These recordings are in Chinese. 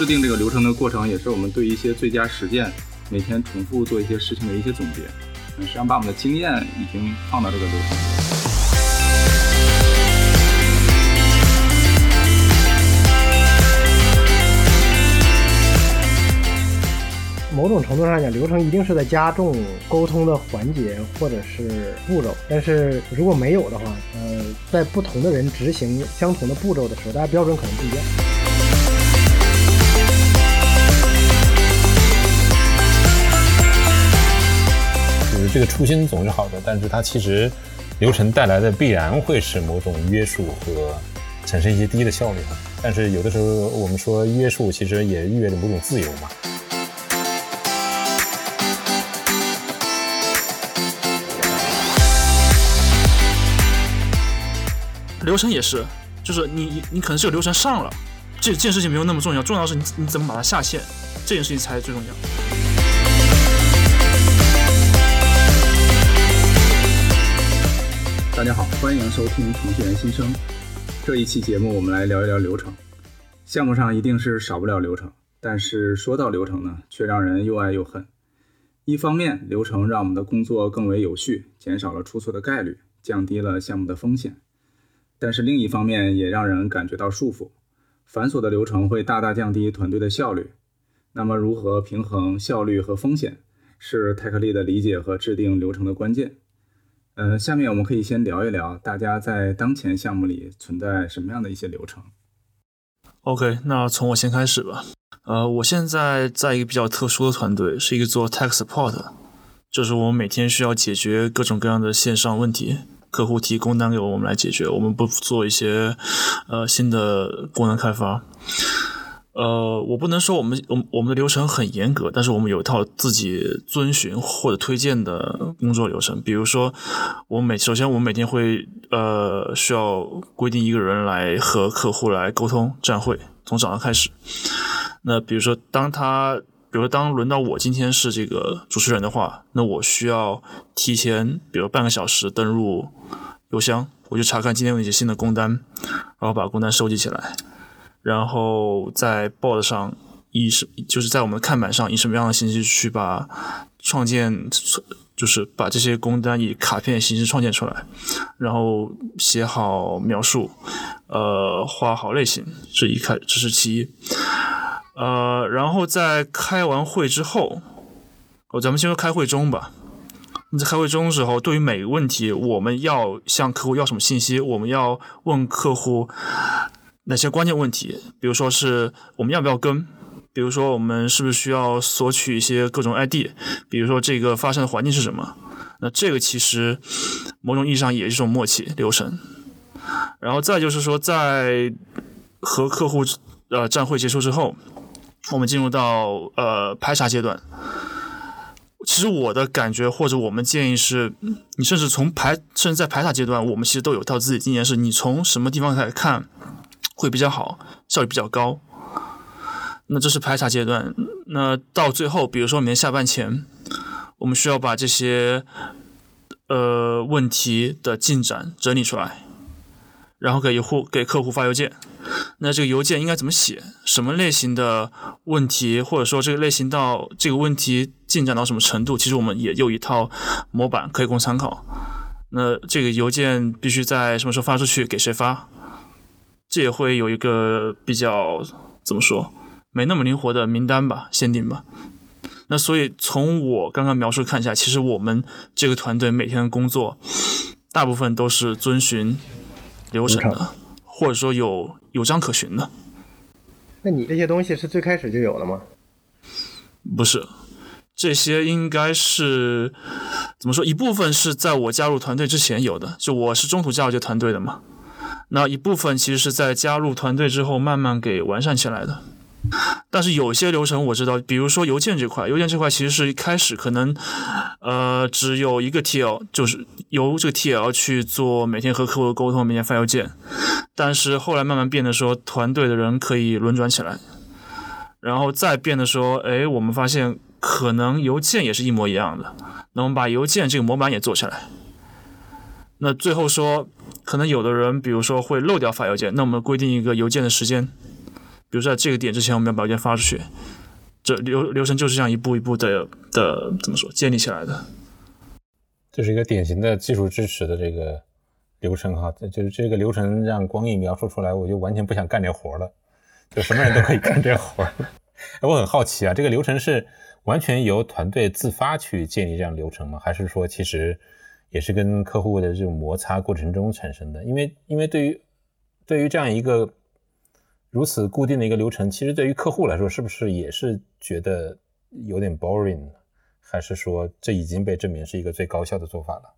制定这个流程的过程，也是我们对一些最佳实践，每天重复做一些事情的一些总结。实际上把我们的经验已经放到这个流程。某种程度上讲，流程一定是在加重沟通的环节或者是步骤。但是如果没有的话，呃，在不同的人执行相同的步骤的时候，大家标准可能不一样。这个初心总是好的，但是它其实流程带来的必然会是某种约束和产生一些低的效率。但是有的时候我们说约束，其实也意味着某种自由嘛。流程也是，就是你你可能是有流程上了，这这件事情没有那么重要，重要的是你你怎么把它下线，这件事情才是最重要。大家好，欢迎收听程序员新生。这一期节目我们来聊一聊流程。项目上一定是少不了流程，但是说到流程呢，却让人又爱又恨。一方面，流程让我们的工作更为有序，减少了出错的概率，降低了项目的风险。但是另一方面也让人感觉到束缚，繁琐的流程会大大降低团队的效率。那么如何平衡效率和风险，是泰克利的理解和制定流程的关键。呃，下面我们可以先聊一聊大家在当前项目里存在什么样的一些流程。OK，那从我先开始吧。呃，我现在在一个比较特殊的团队，是一个做 Tech Support，就是我们每天需要解决各种各样的线上问题。客户提供单给我们来解决，我们不做一些呃新的功能开发。呃，我不能说我们我们我们的流程很严格，但是我们有一套自己遵循或者推荐的工作流程。比如说，我每首先我们每天会呃需要规定一个人来和客户来沟通站会，从早上开始。那比如说，当他比如说当轮到我今天是这个主持人的话，那我需要提前，比如半个小时登入邮箱，我就查看今天有一些新的工单，然后把工单收集起来，然后在 board 上以什就是在我们的看板上以什么样的信息去把创建，就是把这些工单以卡片形式创建出来，然后写好描述，呃，画好类型，这一开这是其一。呃，然后在开完会之后，哦，咱们先说开会中吧。在开会中的时候，对于每个问题，我们要向客户要什么信息？我们要问客户哪些关键问题？比如说是我们要不要跟？比如说我们是不是需要索取一些各种 ID？比如说这个发生的环境是什么？那这个其实某种意义上也是一种默契流程。然后再就是说，在和客户呃站会结束之后。我们进入到呃排查阶段。其实我的感觉或者我们建议是，你甚至从排甚至在排查阶段，我们其实都有一套自己经验，是你从什么地方来看会比较好，效率比较高。那这是排查阶段。那到最后，比如说明天下班前，我们需要把这些呃问题的进展整理出来，然后给用户给客户发邮件。那这个邮件应该怎么写？什么类型的问题，或者说这个类型到这个问题进展到什么程度？其实我们也有一套模板可以供参考。那这个邮件必须在什么时候发出去？给谁发？这也会有一个比较怎么说，没那么灵活的名单吧，限定吧。那所以从我刚刚描述看一下，其实我们这个团队每天的工作，大部分都是遵循流程的，或者说有。有章可循的，那你这些东西是最开始就有了吗？不是，这些应该是怎么说？一部分是在我加入团队之前有的，就我是中途加入这团队的嘛。那一部分其实是在加入团队之后慢慢给完善起来的。但是有些流程我知道，比如说邮件这块，邮件这块其实是一开始可能，呃，只有一个 TL，就是由这个 TL 去做每天和客户的沟通，每天发邮件。但是后来慢慢变得说，团队的人可以轮转起来，然后再变得说，哎，我们发现可能邮件也是一模一样的，那我们把邮件这个模板也做起来。那最后说，可能有的人，比如说会漏掉发邮件，那我们规定一个邮件的时间。比如在这个点之前，我们要把邮件发出去。这流流程就是这样一步一步的的怎么说建立起来的。这是一个典型的技术支持的这个流程哈，这就是这个流程让光一描述出来，我就完全不想干这活了，就什么人都可以干这活。我很好奇啊，这个流程是完全由团队自发去建立这样流程吗？还是说其实也是跟客户的这种摩擦过程中产生的？因为因为对于对于这样一个如此固定的一个流程，其实对于客户来说，是不是也是觉得有点 boring？还是说这已经被证明是一个最高效的做法了？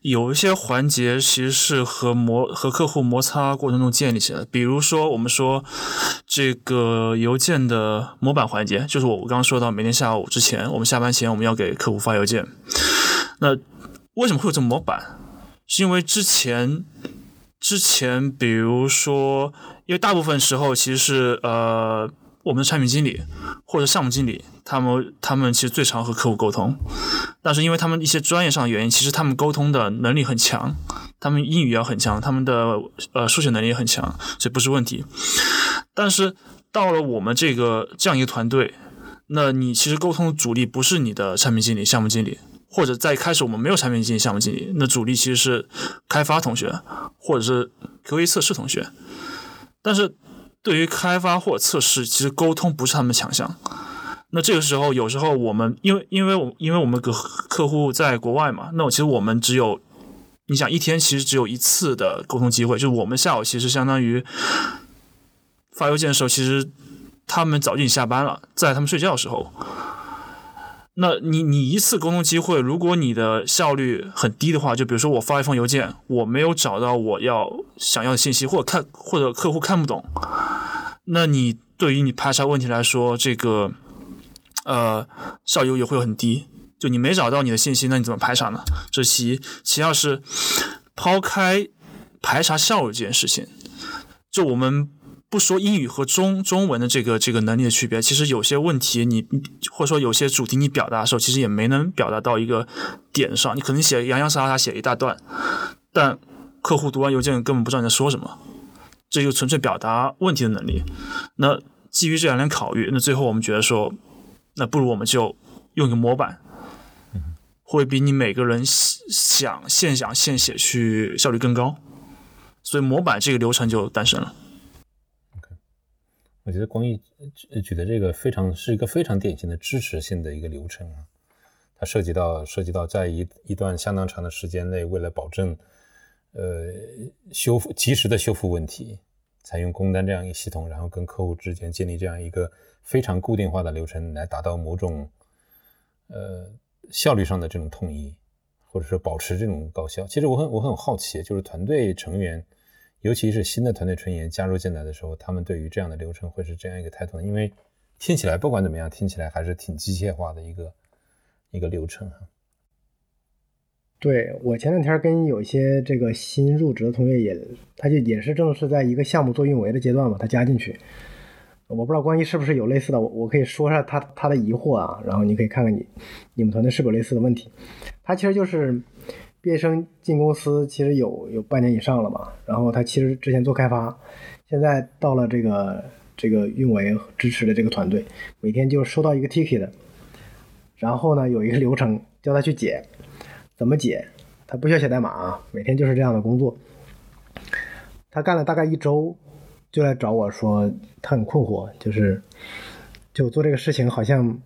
有一些环节其实是和摩和客户摩擦过程中建立起来的，比如说我们说这个邮件的模板环节，就是我我刚刚说到每天下午之前，我们下班前我们要给客户发邮件。那为什么会有这模板？是因为之前之前比如说，因为大部分时候其实是呃。我们的产品经理或者项目经理，他们他们其实最常和客户沟通，但是因为他们一些专业上的原因，其实他们沟通的能力很强，他们英语要很强，他们的呃数学能力也很强，这不是问题。但是到了我们这个这样一个团队，那你其实沟通的主力不是你的产品经理、项目经理，或者在开始我们没有产品经理、项目经理，那主力其实是开发同学或者是 QA 测试同学，但是。对于开发或测试，其实沟通不是他们强项。那这个时候，有时候我们因为因为我因为我们个客户在国外嘛，那我其实我们只有你想一天其实只有一次的沟通机会，就是我们下午其实相当于发邮件的时候，其实他们早就已经下班了，在他们睡觉的时候。那你你一次沟通机会，如果你的效率很低的话，就比如说我发一封邮件，我没有找到我要想要的信息，或者看或者客户看不懂，那你对于你排查问题来说，这个呃效率也会很低。就你没找到你的信息，那你怎么排查呢？这其，其二是抛开排查效率这件事情，就我们。不说英语和中中文的这个这个能力的区别，其实有些问题你或者说有些主题你表达的时候，其实也没能表达到一个点上。你可能写洋洋洒洒写一大段，但客户读完邮件根本不知道你在说什么，这就纯粹表达问题的能力。那基于这两点考虑，那最后我们觉得说，那不如我们就用一个模板，会比你每个人想现想现写去效率更高。所以模板这个流程就诞生了。我觉得光义举的这个非常是一个非常典型的支持性的一个流程啊，它涉及到涉及到在一一段相当长的时间内，为了保证呃修复及时的修复问题，采用工单这样一系统，然后跟客户之间建立这样一个非常固定化的流程，来达到某种呃效率上的这种统一，或者说保持这种高效。其实我很我很好奇，就是团队成员。尤其是新的团队成员加入进来的时候，他们对于这样的流程会是这样一个态度？因为听起来不管怎么样，听起来还是挺机械化的一个一个流程哈。对我前两天跟有些这个新入职的同学也，他就也是正是在一个项目做运维的阶段嘛，他加进去，我不知道关于是不是有类似的，我我可以说下他他的疑惑啊，然后你可以看看你你们团队是否类似的问题，他其实就是。毕业生进公司其实有有半年以上了嘛，然后他其实之前做开发，现在到了这个这个运维支持的这个团队，每天就收到一个 ticket，然后呢有一个流程叫他去解，怎么解？他不需要写代码啊，每天就是这样的工作。他干了大概一周，就来找我说他很困惑，就是就做这个事情好像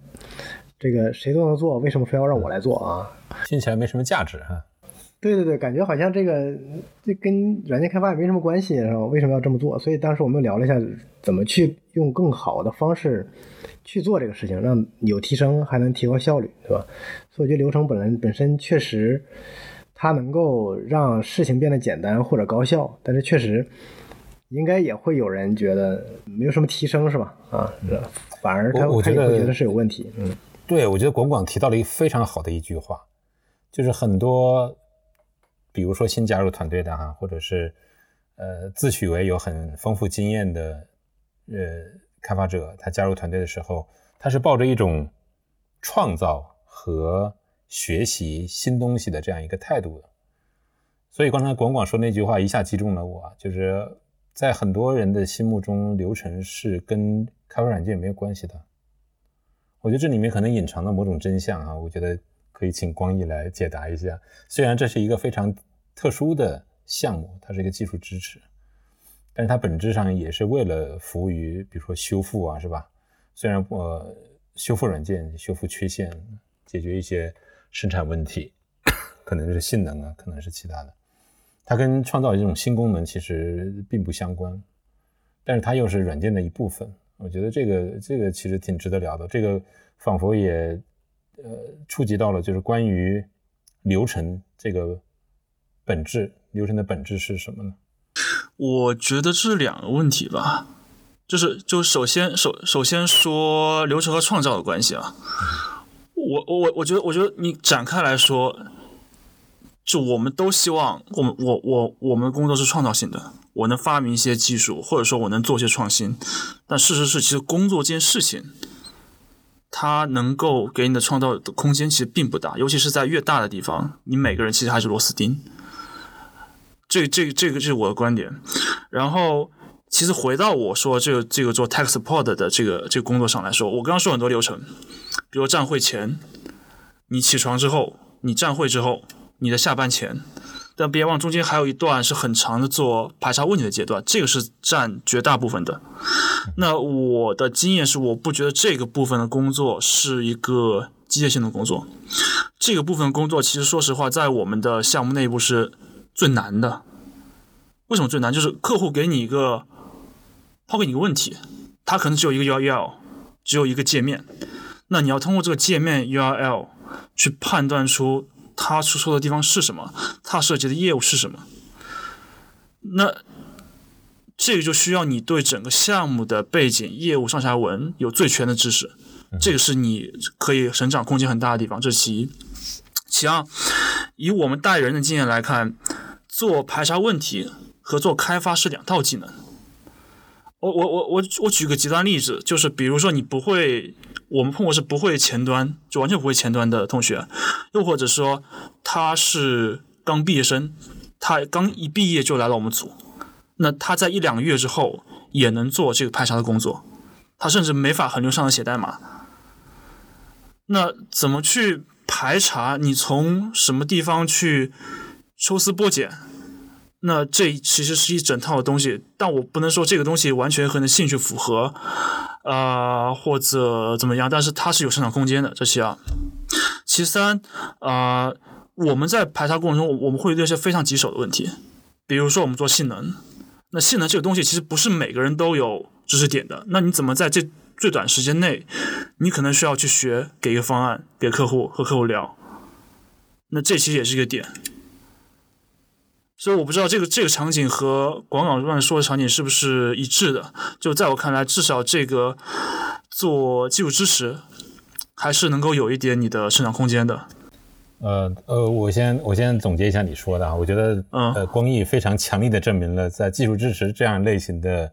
这个谁都能做，为什么非要让我来做啊？听起来没什么价值哈。对对对，感觉好像这个这跟软件开发也没什么关系，是吧？为什么要这么做？所以当时我们聊了一下，怎么去用更好的方式去做这个事情，让有提升，还能提高效率，对吧？所以我觉得流程本来本身确实它能够让事情变得简单或者高效，但是确实应该也会有人觉得没有什么提升，是吧？啊，反而他他也会觉得是有问题。嗯，对，我觉得广广提到了一个非常好的一句话，就是很多。比如说新加入团队的哈，或者是呃自诩为有很丰富经验的呃开发者，他加入团队的时候，他是抱着一种创造和学习新东西的这样一个态度的。所以刚才广广说那句话一下击中了我，就是在很多人的心目中，流程是跟开发软件没有关系的。我觉得这里面可能隐藏了某种真相啊，我觉得可以请光毅来解答一下。虽然这是一个非常特殊的项目，它是一个技术支持，但是它本质上也是为了服务于，比如说修复啊，是吧？虽然呃，修复软件、修复缺陷、解决一些生产问题，可能是性能啊，可能是其他的，它跟创造这种新功能其实并不相关，但是它又是软件的一部分。我觉得这个这个其实挺值得聊的，这个仿佛也呃触及到了，就是关于流程这个本质，流程的本质是什么呢？我觉得这是两个问题吧，就是就首先首首先说流程和创造的关系啊，我我我觉得我觉得你展开来说，就我们都希望我们我我我们工作是创造性的。我能发明一些技术，或者说我能做些创新，但事实是，其实工作这件事情，它能够给你的创造的空间其实并不大，尤其是在越大的地方，你每个人其实还是螺丝钉。这、这、这个是我的观点。然后，其实回到我说这个、这个做 tech support 的这个这个工作上来说，我刚刚说很多流程，比如站会前，你起床之后，你站会之后，你的下班前。但别忘，中间还有一段是很长的做排查问题的阶段，这个是占绝大部分的。那我的经验是，我不觉得这个部分的工作是一个机械性的工作。这个部分工作其实说实话，在我们的项目内部是最难的。为什么最难？就是客户给你一个抛给你一个问题，他可能只有一个 URL，只有一个界面，那你要通过这个界面 URL 去判断出。他出错的地方是什么？他涉及的业务是什么？那这个就需要你对整个项目的背景、业务上下文有最全的知识。这个是你可以成长空间很大的地方。这是其一。其二，以我们带人的经验来看，做排查问题和做开发是两套技能。我我我我我举个极端例子，就是比如说你不会。我们碰过是不会前端，就完全不会前端的同学，又或者说他是刚毕业生，他刚一毕业就来了我们组，那他在一两个月之后也能做这个排查的工作，他甚至没法很流畅的写代码。那怎么去排查？你从什么地方去抽丝剥茧？那这其实是一整套的东西，但我不能说这个东西完全和你的兴趣符合，啊或者怎么样，但是它是有生长空间的。这其二，其三，啊我们在排查过程中，我们会遇到一些非常棘手的问题，比如说我们做性能，那性能这个东西其实不是每个人都有知识点的，那你怎么在这最短时间内，你可能需要去学，给一个方案给客户和客户聊，那这其实也是一个点。所以我不知道这个这个场景和广场乱说的场景是不是一致的。就在我看来，至少这个做技术支持还是能够有一点你的生长空间的。呃呃，我先我先总结一下你说的啊，我觉得呃，光毅非常强力的证明了，在技术支持这样类型的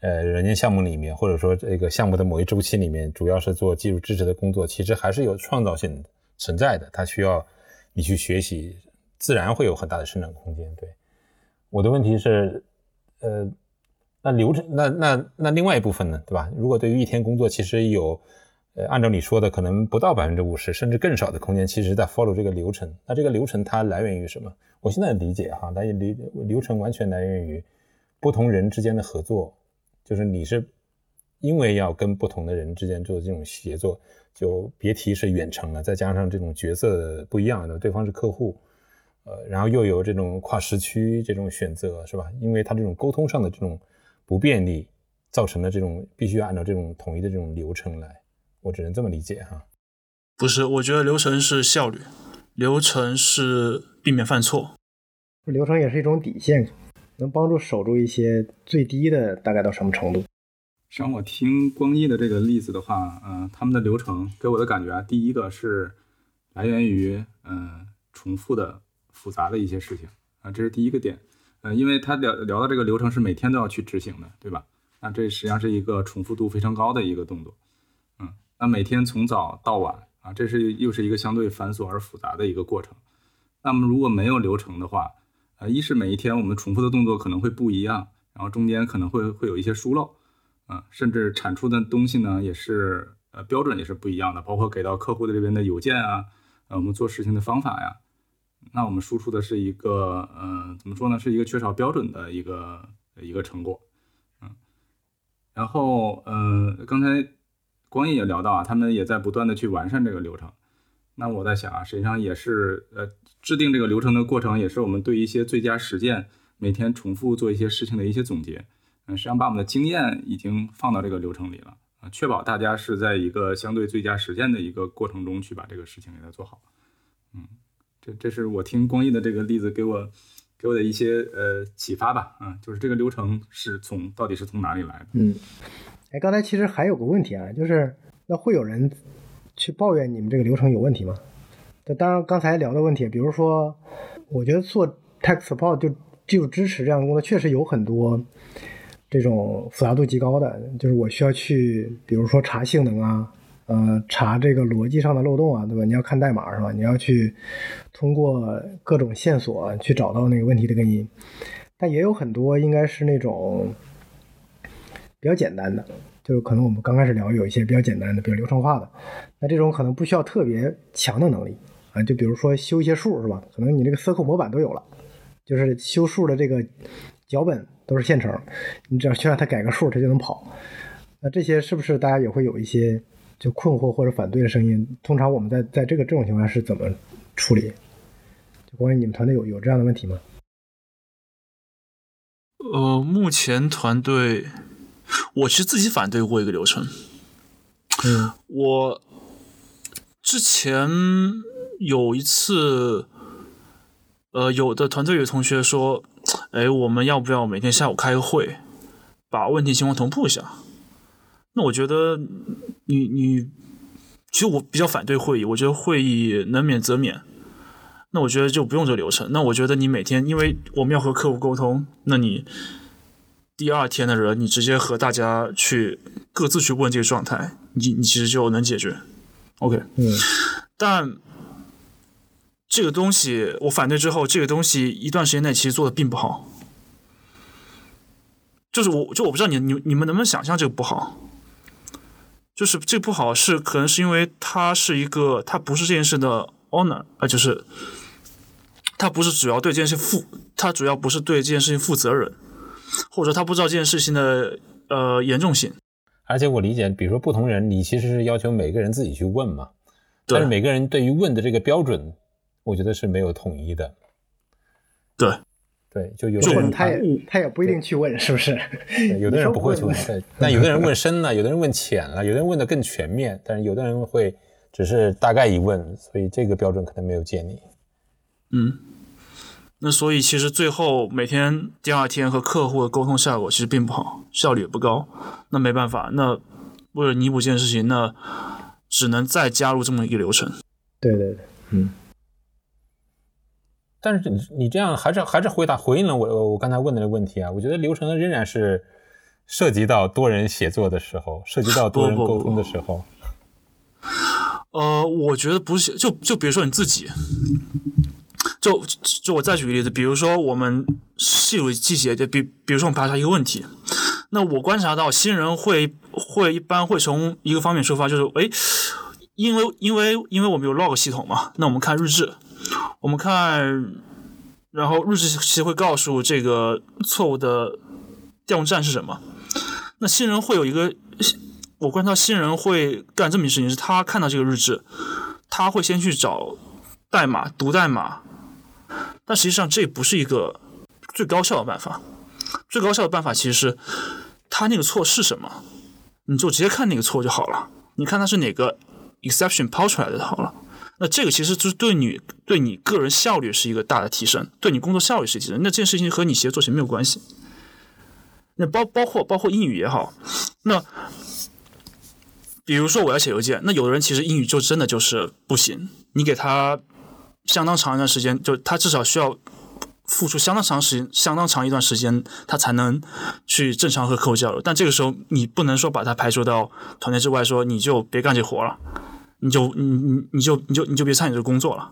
呃软件项目里面，或者说这个项目的某一周期里面，主要是做技术支持的工作，其实还是有创造性存在的，它需要你去学习。自然会有很大的生长空间。对，我的问题是，呃，那流程，那那那另外一部分呢，对吧？如果对于一天工作，其实有，呃，按照你说的，可能不到百分之五十，甚至更少的空间，其实在 follow 这个流程。那这个流程它来源于什么？我现在理解哈，它流流程完全来源于不同人之间的合作，就是你是因为要跟不同的人之间做这种协作，就别提是远程了，再加上这种角色不一样的，对方是客户。呃，然后又有这种跨时区这种选择，是吧？因为它这种沟通上的这种不便利，造成的这种必须要按照这种统一的这种流程来，我只能这么理解哈。不是，我觉得流程是效率，流程是避免犯错，流程也是一种底线，能帮助守住一些最低的大概到什么程度？像我听光一的这个例子的话，嗯，他们的流程给我的感觉啊，第一个是来源于嗯重复的。复杂的一些事情啊，这是第一个点，呃，因为他聊聊的这个流程是每天都要去执行的，对吧？那这实际上是一个重复度非常高的一个动作，嗯，那每天从早到晚啊，这是又是一个相对繁琐而复杂的一个过程。那么如果没有流程的话，呃，一是每一天我们重复的动作可能会不一样，然后中间可能会会有一些疏漏，啊，甚至产出的东西呢也是呃标准也是不一样的，包括给到客户的这边的邮件啊，呃我们做事情的方法呀，那我们输出的是一个呃怎么说呢，是一个缺少标准的一个一个成果，嗯，然后呃刚才光毅也聊到啊，他们也在不断的去完善这个流程。那我在想啊，实际上也是呃，制定这个流程的过程，也是我们对一些最佳实践，每天重复做一些事情的一些总结。嗯，实际上把我们的经验已经放到这个流程里了啊，确保大家是在一个相对最佳实践的一个过程中去把这个事情给它做好。嗯，这这是我听光毅的这个例子给我给我的一些呃启发吧。嗯，就是这个流程是从到底是从哪里来的？嗯，哎，刚才其实还有个问题啊，就是那会有人。去抱怨你们这个流程有问题吗？那当然，刚才聊的问题，比如说，我觉得做 tech support 就技术支持这样的工作，确实有很多这种复杂度极高的，就是我需要去，比如说查性能啊，呃，查这个逻辑上的漏洞啊，对吧？你要看代码是吧？你要去通过各种线索去找到那个问题的根因，但也有很多应该是那种比较简单的。就是可能我们刚开始聊有一些比较简单的、比较流程化的，那这种可能不需要特别强的能力啊。就比如说修一些数是吧？可能你这个 circle 模板都有了，就是修数的这个脚本都是现成，你只要去让它改个数，它就能跑。那这些是不是大家也会有一些就困惑或者反对的声音？通常我们在在这个这种情况下是怎么处理？就关于你们团队有有这样的问题吗？呃，目前团队。我其实自己反对过一个流程。嗯，我之前有一次，呃，有的团队有同学说：“哎，我们要不要每天下午开个会，把问题情况同步一下？”那我觉得，你你，其实我比较反对会议。我觉得会议能免则免。那我觉得就不用这个流程。那我觉得你每天，因为我们要和客户沟通，那你。第二天的人，你直接和大家去各自去问这个状态，你你其实就能解决。OK，嗯，但这个东西我反对之后，这个东西一段时间内其实做的并不好。就是我就我不知道你你你们能不能想象这个不好？就是这不好是可能是因为他是一个他不是这件事的 owner 啊，就是他不是主要对这件事负，他主要不是对这件事情负责人。或者他不知道这件事情的呃严重性，而且我理解，比如说不同人，你其实是要求每个人自己去问嘛，但是每个人对于问的这个标准，我觉得是没有统一的。对，对，就有的人他也他也不一定去问，是不是？有的人不会去问，但有的人问深了，有的人问浅了，有的人问的更全面，但是有的人会只是大概一问，所以这个标准可能没有建立。嗯。那所以其实最后每天第二天和客户的沟通效果其实并不好，效率也不高。那没办法，那为了弥补这件事情，那只能再加入这么一个流程。对对对，嗯。但是你你这样还是还是回答回应了我我刚才问的那个问题啊？我觉得流程仍然是涉及到多人写作的时候，涉及到多人 沟通的时候。呃，我觉得不是，就就比如说你自己。就就我再举个例子，比如说我们细数细节，就比比如说我们排查一个问题，那我观察到新人会会一般会从一个方面出发，就是诶，因为因为因为我们有 log 系统嘛，那我们看日志，我们看，然后日志其实会告诉这个错误的调用站是什么，那新人会有一个，我观察新人会干这么一件事情，是他看到这个日志，他会先去找代码读代码。但实际上，这不是一个最高效的办法。最高效的办法其实是，他那个错是什么，你就直接看那个错就好了。你看它是哪个 exception 抛出来的就好了。那这个其实就是对你对你个人效率是一个大的提升，对你工作效率是提升。那这件事情和你协作其实没有关系。那包包括包括英语也好，那比如说我要写邮件，那有的人其实英语就真的就是不行，你给他。相当长一段时间，就他至少需要付出相当长时间、相当长一段时间，他才能去正常和客户交流。但这个时候，你不能说把他排除到团队之外，说你就别干这活了，你就你你你就你就你就别参与这个工作了。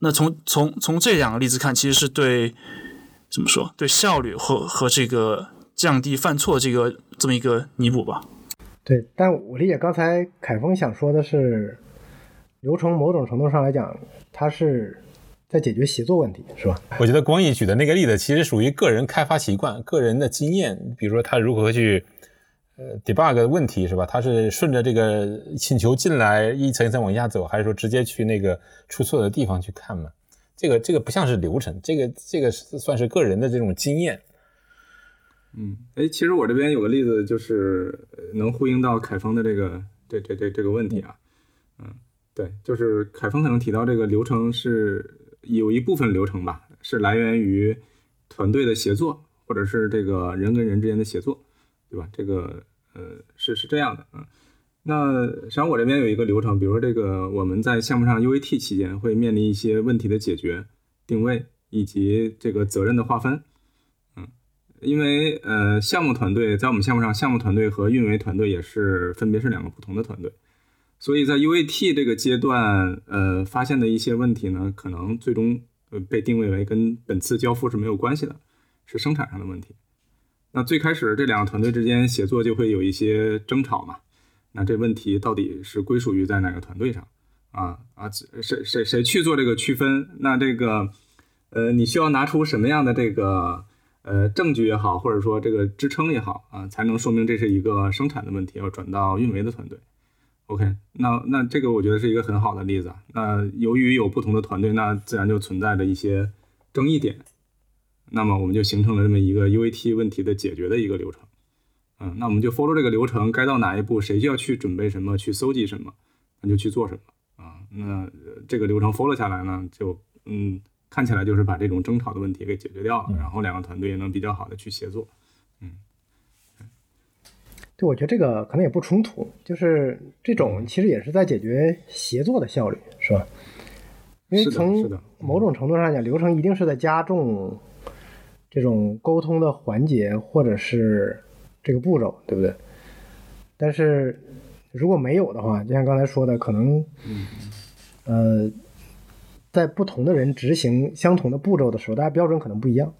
那从从从这两个例子看，其实是对怎么说？对效率和和这个降低犯错这个这么一个弥补吧。对，但我理解刚才凯峰想说的是，流程某种程度上来讲，它是在解决协作问题，是吧？我觉得光义举的那个例子其实属于个人开发习惯、个人的经验，比如说他如何去呃 debug 问题，是吧？他是顺着这个请求进来一层一层往下走，还是说直接去那个出错的地方去看嘛？这个这个不像是流程，这个这个算是个人的这种经验。嗯，哎，其实我这边有个例子，就是能呼应到凯峰的这个这这这这个问题啊。嗯，对，就是凯峰可能提到这个流程是有一部分流程吧，是来源于团队的协作，或者是这个人跟人之间的协作，对吧？这个呃是是这样的，嗯。那实际上我这边有一个流程，比如说这个我们在项目上 UAT 期间会面临一些问题的解决、定位以及这个责任的划分。嗯因为呃，项目团队在我们项目上，项目团队和运维团队也是分别是两个不同的团队，所以在 UAT 这个阶段，呃，发现的一些问题呢，可能最终呃被定位为跟本次交付是没有关系的，是生产上的问题。那最开始这两个团队之间协作就会有一些争吵嘛？那这问题到底是归属于在哪个团队上？啊啊，谁谁谁去做这个区分？那这个呃，你需要拿出什么样的这个？呃，证据也好，或者说这个支撑也好啊，才能说明这是一个生产的问题，要转到运维的团队。OK，那那这个我觉得是一个很好的例子。那由于有不同的团队，那自然就存在着一些争议点。那么我们就形成了这么一个 UAT 问题的解决的一个流程。嗯，那我们就 follow 这个流程，该到哪一步，谁需要去准备什么，去搜集什么，那就去做什么啊。那这个流程 follow 下来呢，就嗯。看起来就是把这种争吵的问题给解决掉了，然后两个团队也能比较好的去协作。嗯，对，我觉得这个可能也不冲突，就是这种其实也是在解决协作的效率，是吧？因为从某种程度上讲，流程一定是在加重这种沟通的环节或者是这个步骤，对不对？但是如果没有的话，就像刚才说的，可能，呃。在不同的人执行相同的步骤的时候，大家标准可能不一样，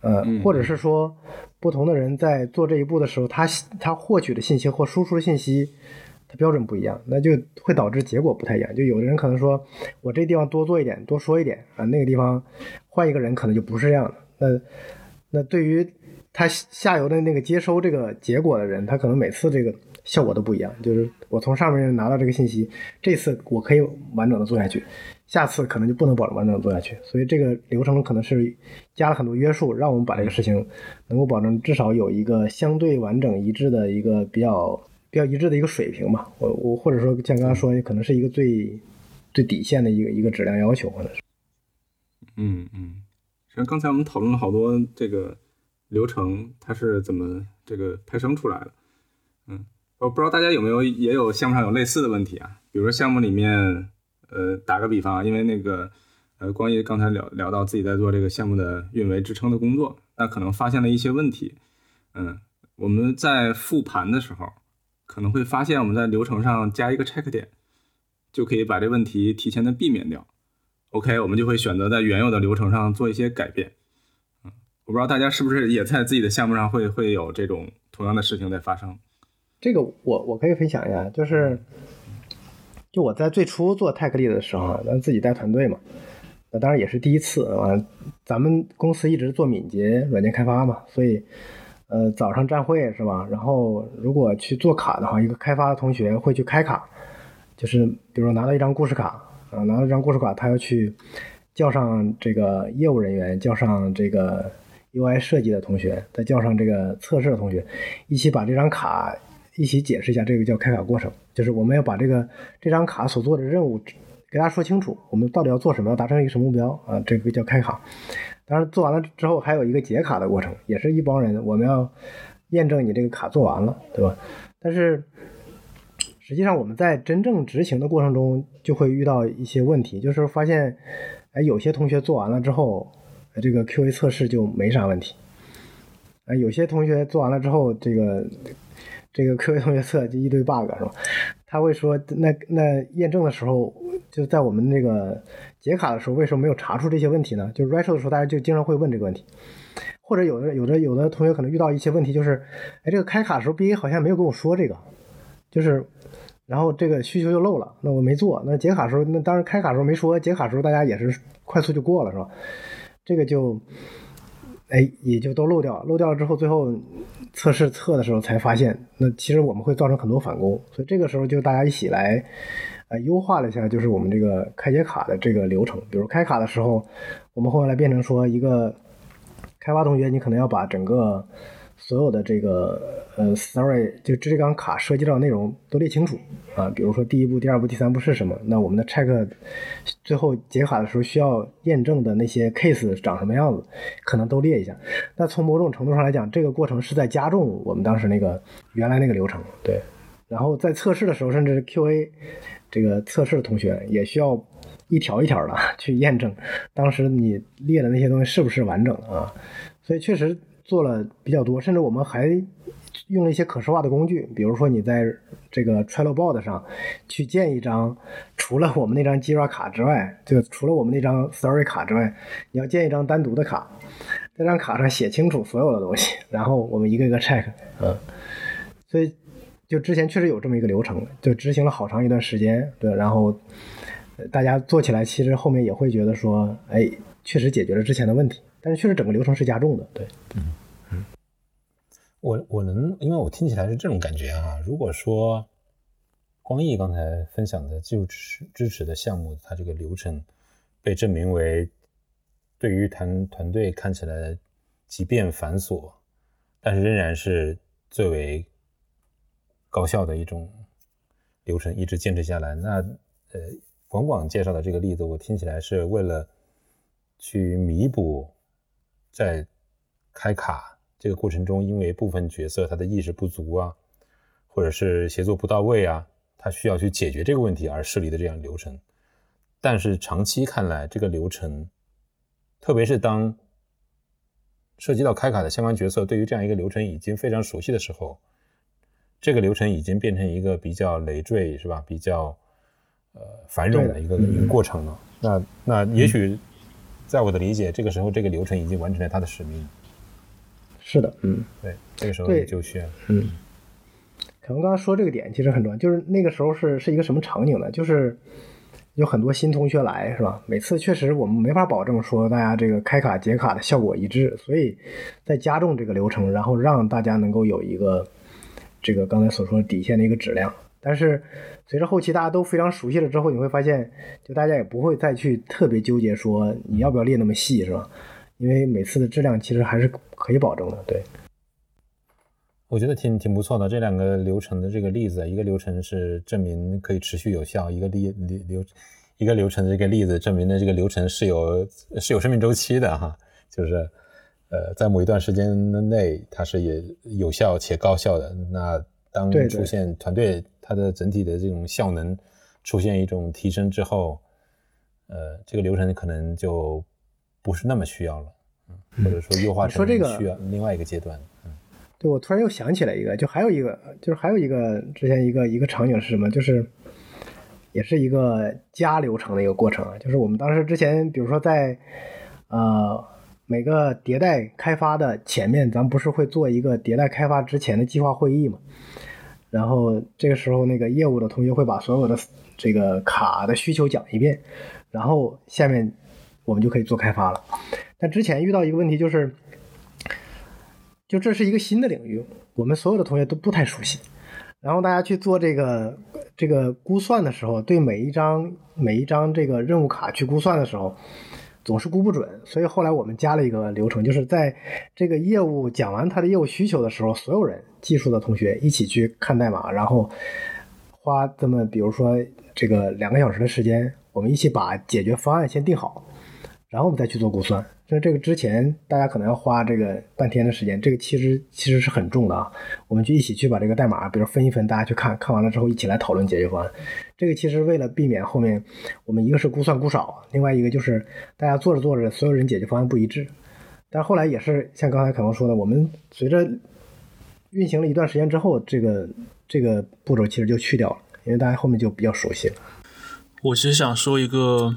呃，或者是说，不同的人在做这一步的时候，他他获取的信息或输出的信息，他标准不一样，那就会导致结果不太一样。就有的人可能说，我这地方多做一点，多说一点啊，那个地方换一个人可能就不是这样的。那那对于他下游的那个接收这个结果的人，他可能每次这个效果都不一样。就是我从上面拿到这个信息，这次我可以完整的做下去。下次可能就不能保证完整的做下去，所以这个流程可能是加了很多约束，让我们把这个事情能够保证至少有一个相对完整一致的一个比较比较一致的一个水平吧。我我或者说像刚刚说，可能是一个最最底线的一个一个质量要求，可能是。嗯嗯，实际上刚才我们讨论了好多这个流程，它是怎么这个派生出来的。嗯，我不知道大家有没有也有项目上有类似的问题啊，比如说项目里面。呃，打个比方啊，因为那个，呃，光一刚才聊聊到自己在做这个项目的运维支撑的工作，那可能发现了一些问题。嗯，我们在复盘的时候，可能会发现我们在流程上加一个 check 点，就可以把这问题提前的避免掉。OK，我们就会选择在原有的流程上做一些改变。嗯，我不知道大家是不是也在自己的项目上会会有这种同样的事情在发生。这个我我可以分享一下，就是。就我在最初做泰克力的时候，咱自己带团队嘛，那当然也是第一次啊。咱们公司一直做敏捷软件开发嘛，所以呃早上站会是吧？然后如果去做卡的话，一个开发的同学会去开卡，就是比如说拿到一张故事卡啊，拿到一张故事卡，他要去叫上这个业务人员，叫上这个 UI 设计的同学，再叫上这个测试的同学，一起把这张卡。一起解释一下这个叫开卡过程，就是我们要把这个这张卡所做的任务给大家说清楚，我们到底要做什么，要达成一个什么目标啊？这个叫开卡。当然做完了之后还有一个解卡的过程，也是一帮人，我们要验证你这个卡做完了，对吧？但是实际上我们在真正执行的过程中就会遇到一些问题，就是发现哎有些同学做完了之后，这个 QA 测试就没啥问题，啊有些同学做完了之后这个。这个 QA 同学测就一堆 bug 是吧？他会说，那那验证的时候就在我们那个解卡的时候，为什么没有查出这些问题呢？就是 retro 的时候，大家就经常会问这个问题，或者有的有的有的同学可能遇到一些问题，就是，哎，这个开卡的时候 BA 好像没有跟我说这个，就是，然后这个需求就漏了，那我没做。那解卡时候，那当然开卡时候没说，解卡时候大家也是快速就过了，是吧？这个就，哎，也就都漏掉了。漏掉了之后，最后测试测的时候才发现，那其实我们会造成很多返工，所以这个时候就大家一起来。呃，优化了一下，就是我们这个开解卡的这个流程。比如开卡的时候，我们后来变成说，一个开发同学，你可能要把整个所有的这个呃 story 就这张卡涉及到内容都列清楚啊。比如说第一步、第二步、第三步是什么？那我们的 check 最后解卡的时候需要验证的那些 case 长什么样子，可能都列一下。那从某种程度上来讲，这个过程是在加重我们当时那个原来那个流程。对，然后在测试的时候，甚至 QA。这个测试的同学也需要一条一条的去验证，当时你列的那些东西是不是完整的啊？所以确实做了比较多，甚至我们还用了一些可视化的工具，比如说你在这个 Trello board 上去建一张，除了我们那张 Jira 卡之外，就除了我们那张 Story 卡之外，你要建一张单独的卡，这张卡上写清楚所有的东西，然后我们一个一个 check，嗯，所以。就之前确实有这么一个流程，就执行了好长一段时间，对，然后大家做起来，其实后面也会觉得说，哎，确实解决了之前的问题，但是确实整个流程是加重的，对，嗯嗯，我我能，因为我听起来是这种感觉啊，如果说光毅刚才分享的技术支持支持的项目，它这个流程被证明为对于团团队看起来即便繁琐，但是仍然是最为高效的一种流程一直坚持下来。那呃，广广介绍的这个例子，我听起来是为了去弥补在开卡这个过程中，因为部分角色他的意识不足啊，或者是协作不到位啊，他需要去解决这个问题而设立的这样流程。但是长期看来，这个流程，特别是当涉及到开卡的相关角色对于这样一个流程已经非常熟悉的时候。这个流程已经变成一个比较累赘，是吧？比较呃繁荣的一个一个过程了。那那也许在我的理解，这个时候这个流程已经完成了它的使命。是的，嗯，对，这个时候就需要，嗯。可能刚刚说这个点其实很重要，就是那个时候是是一个什么场景呢？就是有很多新同学来，是吧？每次确实我们没法保证说大家这个开卡解卡的效果一致，所以在加重这个流程，然后让大家能够有一个。这个刚才所说的底线的一个质量，但是随着后期大家都非常熟悉了之后，你会发现，就大家也不会再去特别纠结说你要不要列那么细，是吧？因为每次的质量其实还是可以保证的。对，我觉得挺挺不错的。这两个流程的这个例子，一个流程是证明可以持续有效，一个例流流一个流程的这个例子证明的这个流程是有是有生命周期的哈，就是。呃，在某一段时间内，它是也有效且高效的。那当出现团队它的整体的这种效能出现一种提升之后，呃，这个流程可能就不是那么需要了，嗯，或者说优化成需要另外一个阶段。嗯，对，我突然又想起来一个，就还有一个，就是还有一个之前一个一个场景是什么？就是也是一个加流程的一个过程，就是我们当时之前，比如说在呃。每个迭代开发的前面，咱不是会做一个迭代开发之前的计划会议嘛？然后这个时候，那个业务的同学会把所有的这个卡的需求讲一遍，然后下面我们就可以做开发了。但之前遇到一个问题就是，就这是一个新的领域，我们所有的同学都不太熟悉。然后大家去做这个这个估算的时候，对每一张每一张这个任务卡去估算的时候。总是估不准，所以后来我们加了一个流程，就是在这个业务讲完他的业务需求的时候，所有人技术的同学一起去看代码，然后花这么比如说这个两个小时的时间，我们一起把解决方案先定好，然后我们再去做估算。那这个之前大家可能要花这个半天的时间，这个其实其实是很重的啊。我们就一起去把这个代码，比如分一分，大家去看看完了之后一起来讨论解决方案。这个其实为了避免后面我们一个是估算估少，另外一个就是大家做着做着所有人解决方案不一致。但后来也是像刚才可能说的，我们随着运行了一段时间之后，这个这个步骤其实就去掉了，因为大家后面就比较熟悉了。我其实想说一个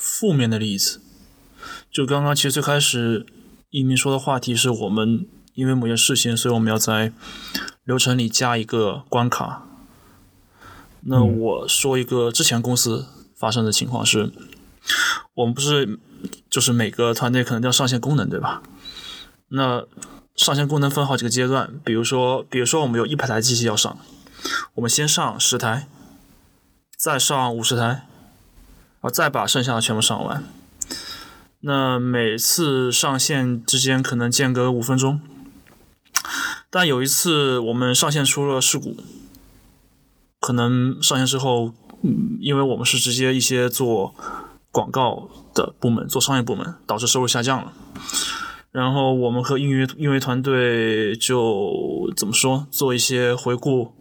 负面的例子，就刚刚其实最开始一鸣说的话题是我们因为某件事情，所以我们要在流程里加一个关卡。那我说一个之前公司发生的情况是，我们不是就是每个团队可能都要上线功能，对吧？那上线功能分好几个阶段，比如说，比如说我们有一百台机器要上，我们先上十台，再上五十台，后再把剩下的全部上完。那每次上线之间可能间隔五分钟，但有一次我们上线出了事故。可能上线之后，嗯，因为我们是直接一些做广告的部门，做商业部门，导致收入下降了。然后我们和运营运营团队就怎么说，做一些回顾，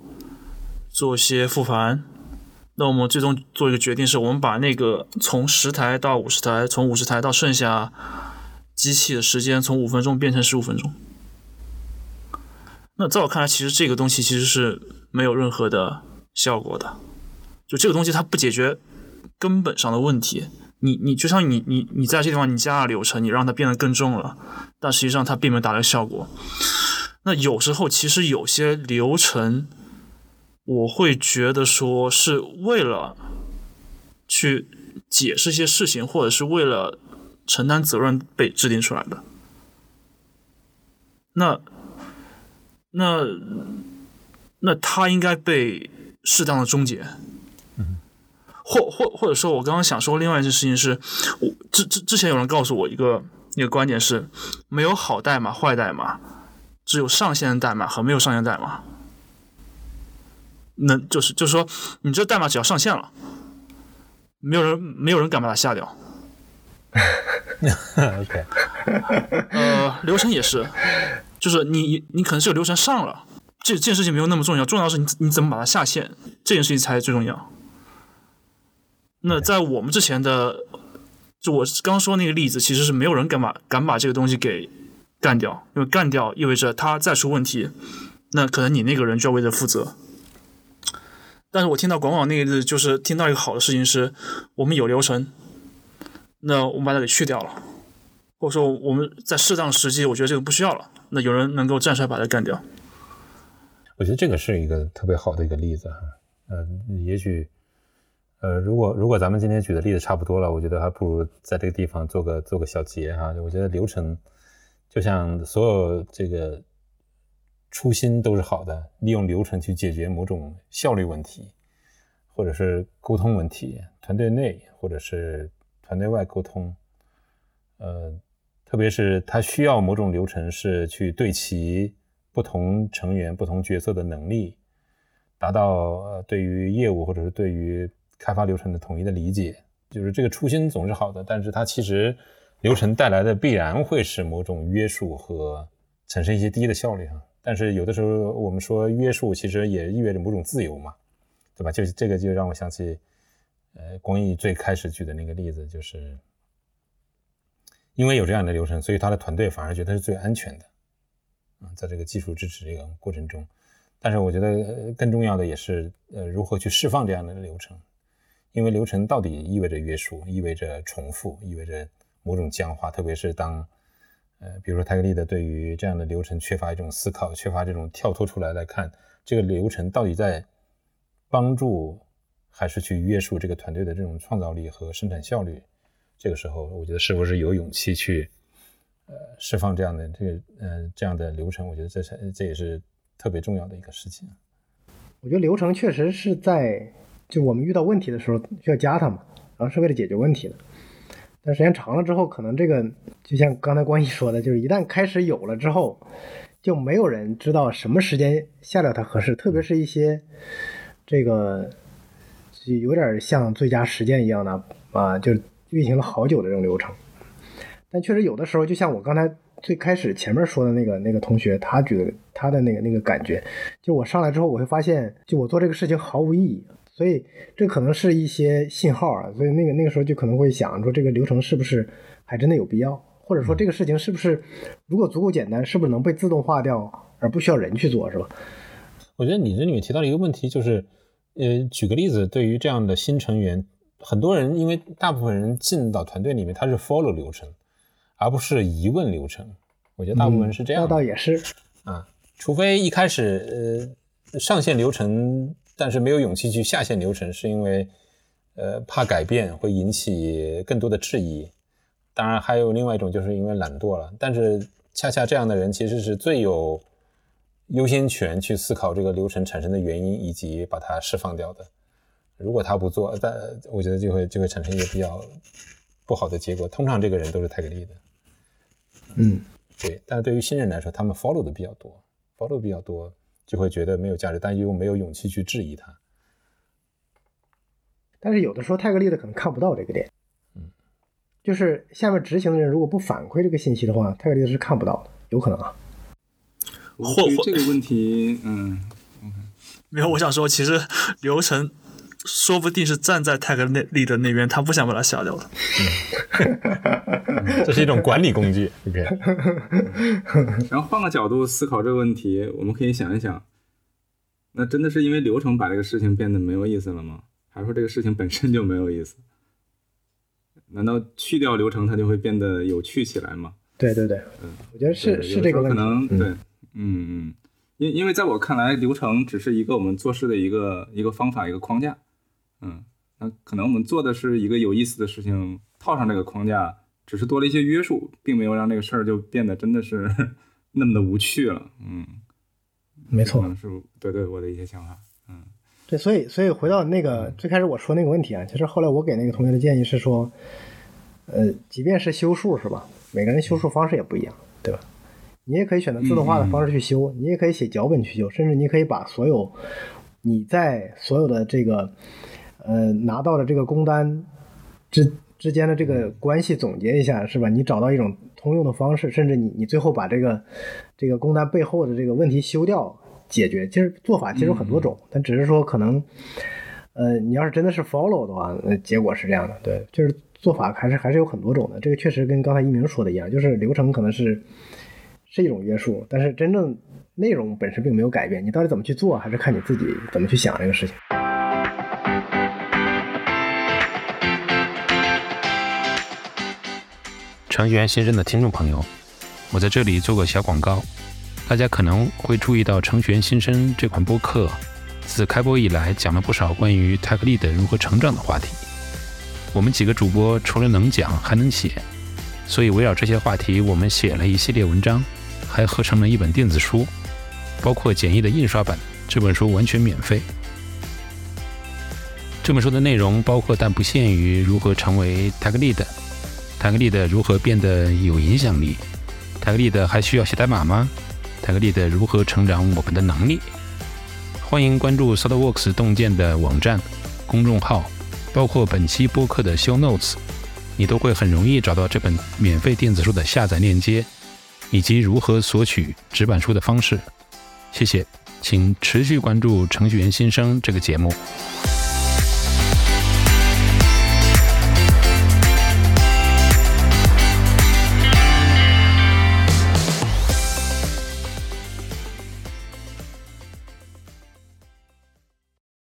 做一些复盘。那我们最终做一个决定，是我们把那个从十台到五十台，从五十台到剩下机器的时间，从五分钟变成十五分钟。那在我看来，其实这个东西其实是没有任何的。效果的，就这个东西它不解决根本上的问题。你你就像你你你在这地方你加了流程，你让它变得更重了，但实际上它并没有达到效果。那有时候其实有些流程，我会觉得说是为了去解释一些事情，或者是为了承担责任被制定出来的。那那那他应该被。适当的终结，或或或者说，我刚刚想说另外一件事情是，我之之之前有人告诉我一个一个观点是，没有好代码坏代码，只有上线的代码和没有上线代码。那就是就是说，你这代码只要上线了，没有人没有人敢把它下掉。OK，呃，流程也是，就是你你可能是有流程上了。这这件事情没有那么重要，重要是你你怎么把它下线，这件事情才最重要。那在我们之前的，就我刚说那个例子，其实是没有人敢把敢把这个东西给干掉，因为干掉意味着它再出问题，那可能你那个人就要为这负责。但是我听到广网那个例子，就是听到一个好的事情是，我们有流程，那我们把它给去掉了，或者说我们在适当时机，我觉得这个不需要了，那有人能够站出来把它干掉。我觉得这个是一个特别好的一个例子哈，嗯，也许，呃，如果如果咱们今天举的例子差不多了，我觉得还不如在这个地方做个做个小结哈。我觉得流程就像所有这个初心都是好的，利用流程去解决某种效率问题，或者是沟通问题，团队内或者是团队外沟通，呃，特别是他需要某种流程是去对齐。不同成员、不同角色的能力，达到呃对于业务或者是对于开发流程的统一的理解，就是这个初心总是好的，但是它其实流程带来的必然会是某种约束和产生一些低的效率哈。但是有的时候我们说约束，其实也意味着某种自由嘛，对吧？就是这个就让我想起，呃，光毅最开始举的那个例子，就是因为有这样的流程，所以他的团队反而觉得是最安全的。啊，在这个技术支持这个过程中，但是我觉得更重要的也是，呃，如何去释放这样的流程，因为流程到底意味着约束，意味着重复，意味着某种僵化，特别是当，呃，比如说泰格利的对于这样的流程缺乏一种思考，缺乏这种跳脱出来来看这个流程到底在帮助还是去约束这个团队的这种创造力和生产效率，这个时候，我觉得是不是有勇气去。呃，释放这样的这个呃这样的流程，我觉得这是这也是特别重要的一个事情。我觉得流程确实是在就我们遇到问题的时候需要加它嘛，然后是为了解决问题的。但时间长了之后，可能这个就像刚才关系说的，就是一旦开始有了之后，就没有人知道什么时间下掉它合适，特别是一些这个就有点像最佳实践一样的啊，就运行了好久的这种流程。但确实有的时候，就像我刚才最开始前面说的那个那个同学，他觉得他的那个那个感觉，就我上来之后，我会发现，就我做这个事情毫无意义，所以这可能是一些信号啊。所以那个那个时候就可能会想说，这个流程是不是还真的有必要？或者说这个事情是不是如果足够简单，是不是能被自动化掉，而不需要人去做，是吧？我觉得你这里面提到了一个问题，就是呃，举个例子，对于这样的新成员，很多人因为大部分人进到团队里面，他是 follow 流程，而不是疑问流程。我觉得大部分人是这样。那倒也是啊，除非一开始呃上线流程，但是没有勇气去下线流程，是因为呃怕改变会引起更多的质疑。当然，还有另外一种，就是因为懒惰了。但是恰恰这样的人，其实是最有。优先权去思考这个流程产生的原因，以及把它释放掉的。如果他不做，但我觉得就会就会产生一个比较不好的结果。通常这个人都是太给力的，嗯，对。但是对于新人来说，他们 follow 的比较多，follow 比较多，就会觉得没有价值，但又没有勇气去质疑他。但是有的时候泰格利的可能看不到这个点，嗯，就是下面执行的人如果不反馈这个信息的话，泰格利的是看不到的，有可能啊。或这个问题，嗯，没有，我想说，其实流程说不定是站在泰格那利的那边，他不想把它下掉的。这是一种管理工具。OK。然后换个角度思考这个问题，我们可以想一想，那真的是因为流程把这个事情变得没有意思了吗？还是说这个事情本身就没有意思？难道去掉流程，它就会变得有趣起来吗？对对对，嗯，我觉得是是这个问题。可能对。嗯嗯，因因为在我看来，流程只是一个我们做事的一个一个方法，一个框架。嗯，那可能我们做的是一个有意思的事情，套上这个框架，只是多了一些约束，并没有让这个事儿就变得真的是 那么的无趣了。嗯，没错，是对对我的一些想法。嗯，对，所以所以回到那个最开始我说那个问题啊，其实后来我给那个同学的建议是说，呃，即便是修数是吧，每个人修数方式也不一样，对吧？你也可以选择自动化的方式去修，你也可以写脚本去修，甚至你可以把所有你在所有的这个呃拿到了这个工单之之间的这个关系总结一下，是吧？你找到一种通用的方式，甚至你你最后把这个这个工单背后的这个问题修掉解决。其实做法其实有很多种，但只是说可能呃你要是真的是 follow 的话，呃结果是这样的，对，就是做法还是还是有很多种的。这个确实跟刚才一鸣说的一样，就是流程可能是。是一种约束，但是真正内容本身并没有改变。你到底怎么去做，还是看你自己怎么去想这个事情。程序员新生的听众朋友，我在这里做个小广告。大家可能会注意到，《程序员新生》这款播客自开播以来，讲了不少关于 Tech Lead 如何成长的话题。我们几个主播除了能讲，还能写，所以围绕这些话题，我们写了一系列文章。还合成了一本电子书，包括简易的印刷版。这本书完全免费。这本书的内容包括但不限于如何成为 tag lead Tag Lead 如何变得有影响力，Tag Lead 还需要写代码吗？Tag Lead 如何成长我们的能力？欢迎关注 SolidWorks 洞见的网站、公众号，包括本期播客的 Show Notes，你都会很容易找到这本免费电子书的下载链接。以及如何索取纸板书的方式，谢谢，请持续关注《程序员新生》这个节目。